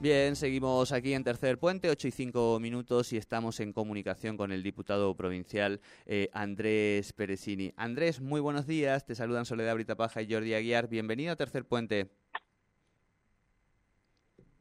Bien, seguimos aquí en Tercer Puente, 8 y 5 minutos y estamos en comunicación con el diputado provincial eh, Andrés Perezini. Andrés, muy buenos días, te saludan Soledad Britapaja y Jordi Aguiar. Bienvenido a Tercer Puente.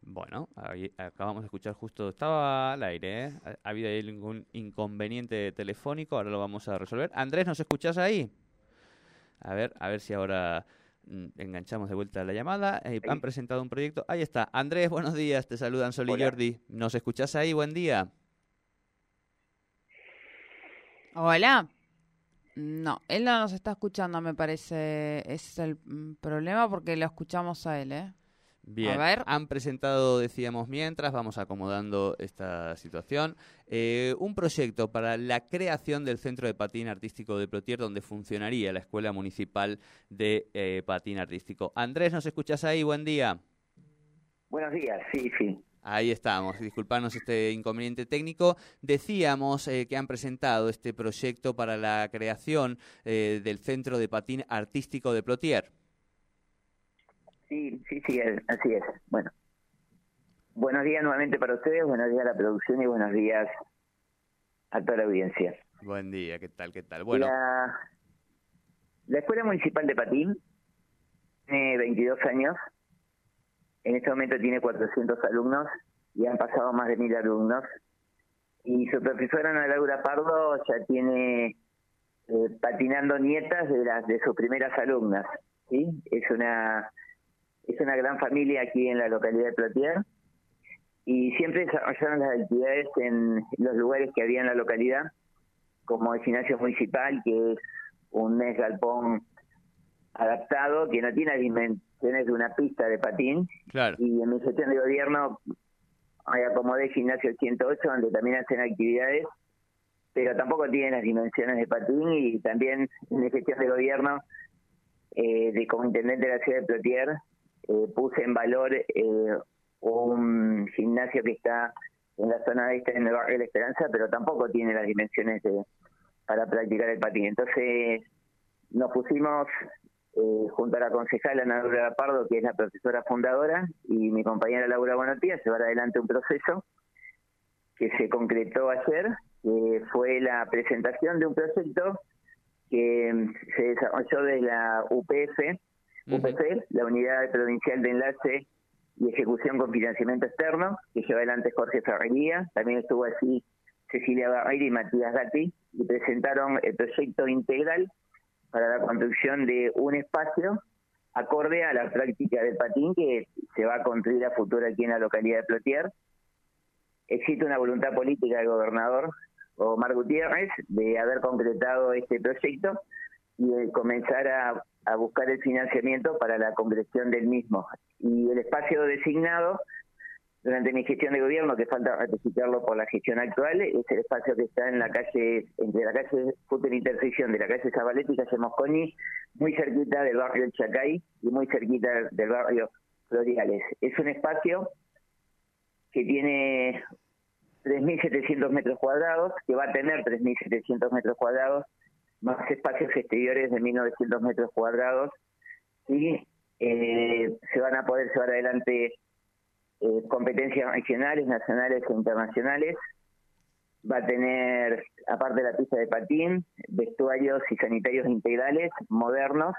Bueno, acabamos de escuchar justo, estaba al aire, ¿eh? Ha, habido ahí algún inconveniente telefónico, ahora lo vamos a resolver. Andrés, ¿nos escuchás ahí? A ver, a ver si ahora enganchamos de vuelta la llamada. Eh, han presentado un proyecto. Ahí está. Andrés, buenos días. Te saludan Sol y Jordi. ¿Nos escuchás ahí? Buen día. Hola. No, él no nos está escuchando, me parece. Es el mm, problema porque lo escuchamos a él, ¿eh? Bien, han presentado, decíamos mientras, vamos acomodando esta situación, eh, un proyecto para la creación del Centro de Patín Artístico de Plotier, donde funcionaría la Escuela Municipal de eh, Patín Artístico. Andrés, ¿nos escuchás ahí? Buen día. Buenos días, sí, sí. Ahí estamos, disculpanos este inconveniente técnico. Decíamos eh, que han presentado este proyecto para la creación del Centro de Patín Artístico de Plotier. Sí, sí, sí, así es. Bueno, buenos días nuevamente para ustedes, buenos días a la producción y buenos días a toda la audiencia. Buen día, ¿qué tal, qué tal? Bueno. La, Escuela Municipal de Patín tiene 22 años, en este momento tiene 400 alumnos y han pasado más de mil alumnos. Y su profesora Ana Laura Pardo ya tiene eh, patinando nietas de las de sus primeras alumnas. ¿sí? Es una es una gran familia aquí en la localidad de Plotier y siempre desarrollaron las actividades en los lugares que había en la localidad, como el gimnasio municipal, que es un mes galpón adaptado, que no tiene dimensiones de una pista de patín. Y en mi gestión de gobierno acomodé el gimnasio 108, donde también hacen actividades, pero tampoco tiene las dimensiones de patín. Y también en mi gestión de gobierno, eh, de como intendente de la ciudad de Plotier, eh, puse en valor eh, un gimnasio que está en la zona este en el barrio de la Esperanza, pero tampoco tiene las dimensiones de, para practicar el patín. Entonces nos pusimos eh, junto a la concejala Laura Pardo, que es la profesora fundadora, y mi compañera Laura Bonotía, llevar adelante un proceso que se concretó ayer, que fue la presentación de un proyecto que se desarrolló de la UPF, UPC, la Unidad Provincial de Enlace y Ejecución con Financiamiento Externo, que lleva adelante Jorge Ferrería, también estuvo así Cecilia Barreira y Matías Gatti, y presentaron el proyecto integral para la construcción de un espacio acorde a la práctica del patín que se va a construir a futuro aquí en la localidad de Plotier. Existe una voluntad política del gobernador Omar Gutiérrez de haber concretado este proyecto y de comenzar a a buscar el financiamiento para la concreción del mismo. Y el espacio designado durante mi gestión de gobierno, que falta ratificarlo por la gestión actual, es el espacio que está en la calle, entre la calle Fútbol Intersección de la calle Zabaleta y calle Mosconi, muy cerquita del barrio Chacay y muy cerquita del barrio Floriales. Es un espacio que tiene 3.700 metros cuadrados, que va a tener 3.700 metros cuadrados, más espacios exteriores de 1.900 metros cuadrados y eh, se van a poder llevar adelante eh, competencias regionales, nacionales e internacionales. Va a tener, aparte de la pista de patín, vestuarios y sanitarios integrales modernos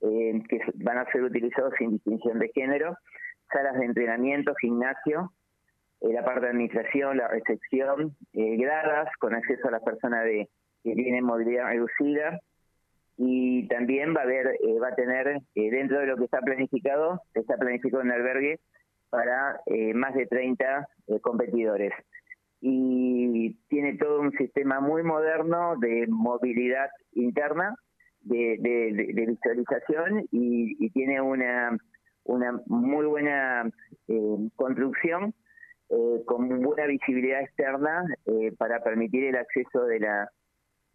eh, que van a ser utilizados sin distinción de género, salas de entrenamiento, gimnasio, la parte de administración, la recepción, gradas con acceso a las personas de que tiene movilidad reducida. Y también va a haber eh, va a tener eh, dentro de lo que está planificado está planificado un albergue para eh, más de 30 competidores. Y tiene todo un sistema muy moderno de movilidad interna de, visualización y, tiene una una muy buena construcción con buena visibilidad externa para permitir el acceso de la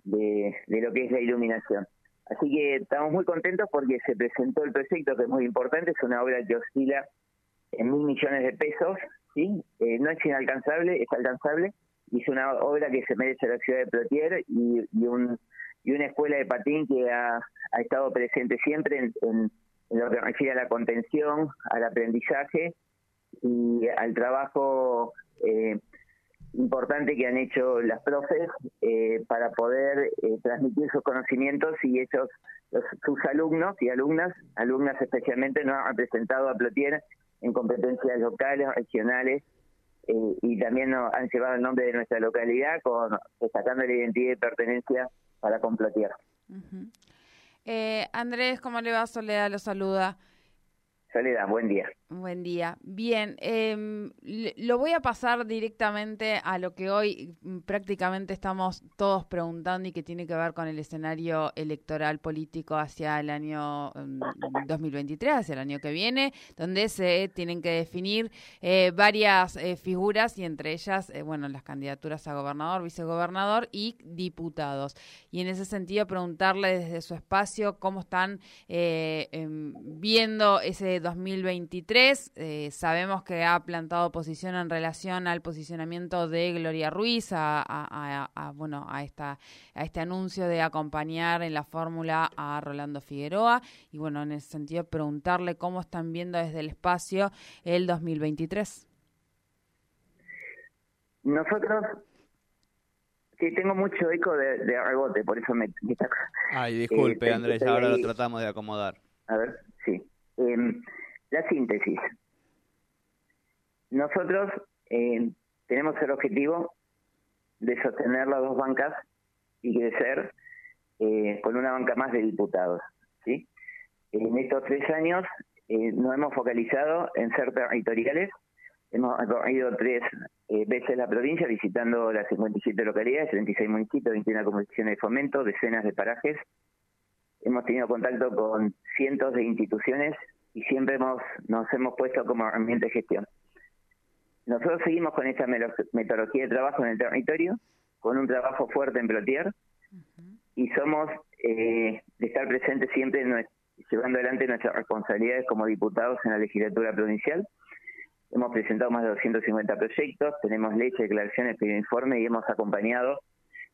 de, lo que es la iluminación. Así que estamos muy contentos porque se presentó el proyecto que es muy importante, es una obra que oscila en mil millones de pesos, ¿sí? Eh, no es inalcanzable, es alcanzable, y es una obra que se merece la ciudad de Plotier y, y, un, y una escuela de patín que ha, estado presente siempre en, en, lo que refiere a la contención, al aprendizaje y al trabajo eh, importante que han hecho las profes eh, para poder eh, transmitir sus conocimientos y ellos, sus alumnos y alumnas, alumnas especialmente, no han representado a Plotier en competencias locales, regionales eh, y también nos han llevado el nombre de nuestra localidad con destacando la identidad y pertenencia para con Plotier. eh, Andrés, ¿cómo le va? Soledad lo saluda. Soledad, buen día. Buen día. Bien, eh, lo voy a pasar directamente a lo que hoy mm, prácticamente estamos todos preguntando y que tiene que ver con el escenario electoral político hacia el año 2023, mm, hacia el año que viene, donde se tienen que definir eh, varias eh, figuras y entre ellas, eh, bueno, las candidaturas a gobernador, vicegobernador y diputados. Y en ese sentido, preguntarle desde su espacio cómo están em, viendo ese 2023. Eh, sabemos que ha plantado posición en relación al posicionamiento de Gloria Ruiz, a, bueno, a, esta, a este anuncio de acompañar en la fórmula a Rolando Figueroa. Y bueno, en ese sentido, preguntarle cómo están viendo desde el espacio el 2023. Nosotros Sí, tengo mucho eco de, rebote, por eso me... Ay, disculpe, eh, Andrés, ahora lo tratamos de acomodar. A ver. Eh, la síntesis. Nosotros eh, tenemos el objetivo de sostener las dos bancas y crecer eh, con una banca más de diputados. ¿sí? En estos tres años eh, nos hemos focalizado en ser territoriales. Hemos recorrido tres eh, veces la provincia visitando las 57 localidades, 36 municipios, 21 comisiones de fomento, decenas de parajes. Hemos tenido contacto con cientos de instituciones y siempre hemos, nos hemos puesto como herramienta de gestión. Nosotros seguimos con esta metodología de trabajo en el territorio, con un trabajo fuerte en Plotier, y somos eh, de estar presentes siempre llevando adelante nuestras responsabilidades como diputados en la legislatura provincial. Hemos presentado más de 250 proyectos, tenemos leyes, declaraciones, pedido informe y hemos acompañado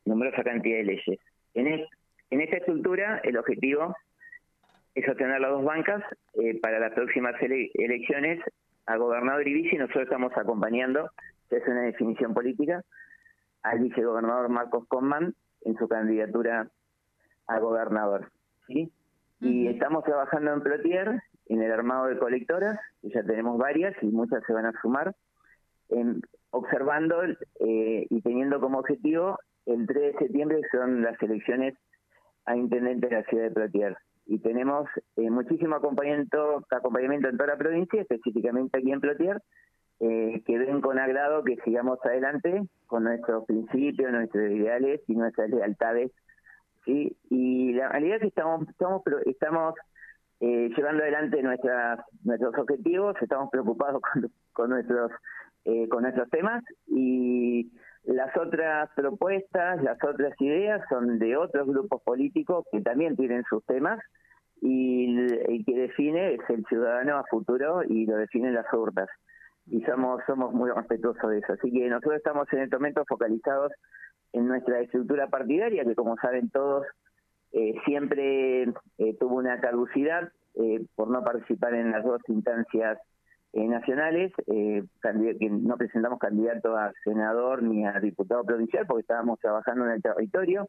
numerosa cantidad de leyes. En, en esta estructura, el objetivo es obtener las dos bancas eh, para las próximas elecciones a gobernador y vice. Nosotros estamos acompañando, es una definición política, al vicegobernador Marcos Conman en su candidatura a gobernador. ¿sí? Y estamos trabajando en Plotier, en el armado de colectoras, que ya tenemos varias y muchas se van a sumar, en, observando eh, y teniendo como objetivo el 3 de septiembre, que son las elecciones a intendente de la ciudad de Plotier y tenemos eh, muchísimo acompañamiento, acompañamiento en toda la provincia, específicamente aquí en Plotier, eh, que ven con agrado que sigamos adelante con nuestros principios, nuestros ideales y nuestras lealtades. ¿sí? Y la realidad es que estamos, estamos, estamos eh, llevando adelante nuestras, nuestros objetivos, estamos preocupados con, con nuestros eh, con nuestros temas y las otras propuestas, las otras ideas son de otros grupos políticos que también tienen sus temas y el que define es el ciudadano a futuro y lo definen las urnas. Y somos, somos muy respetuosos de eso. Así que nosotros estamos en este momento focalizados en nuestra estructura partidaria, que como saben todos, eh, siempre eh, tuvo una caducidad eh, por no participar en las dos instancias nacionales, que no presentamos candidato a senador ni a diputado provincial porque estábamos trabajando en el territorio,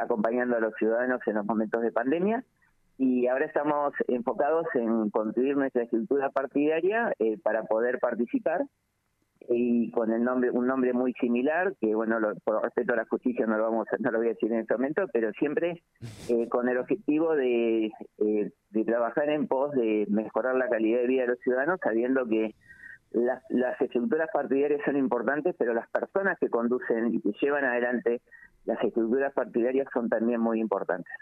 acompañando a los ciudadanos en los momentos de pandemia y ahora estamos enfocados en construir nuestra estructura partidaria eh, para poder participar y con el nombre un nombre muy similar que bueno por respeto a la justicia no lo vamos no lo voy a decir en este momento pero siempre eh, con el objetivo de, eh, de trabajar en pos de mejorar la calidad de vida de los ciudadanos sabiendo que las, las estructuras partidarias son importantes pero las personas que conducen y que llevan adelante las estructuras partidarias son también muy importantes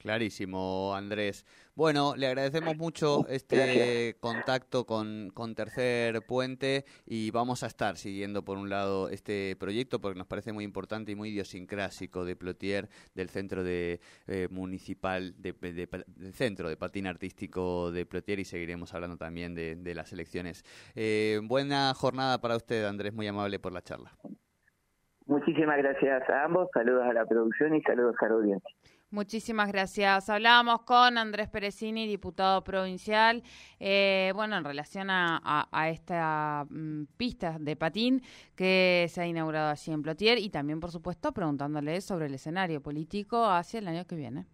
Clarísimo, Andrés. Bueno, le agradecemos mucho este contacto con, con, Tercer Puente y vamos a estar siguiendo por un lado este proyecto porque nos parece muy importante y muy idiosincrásico de Plotier, del Centro de eh, Municipal, de, del Centro de Patín Artístico de Plotier y seguiremos hablando también de, de las elecciones. Eh, buena jornada para usted, Andrés, muy amable por la charla. Muchísimas gracias a ambos, saludos a la producción y saludos a la audiencia. Muchísimas gracias. Hablábamos con Andrés Perezini, diputado provincial, eh, bueno, en relación a, esta mm, pista de patín que se ha inaugurado allí en Plotier y también, por supuesto, preguntándole sobre el escenario político hacia el año que viene.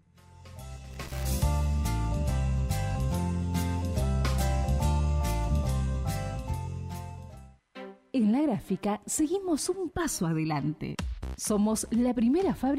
En la gráfica seguimos un paso adelante. Somos la primera fábrica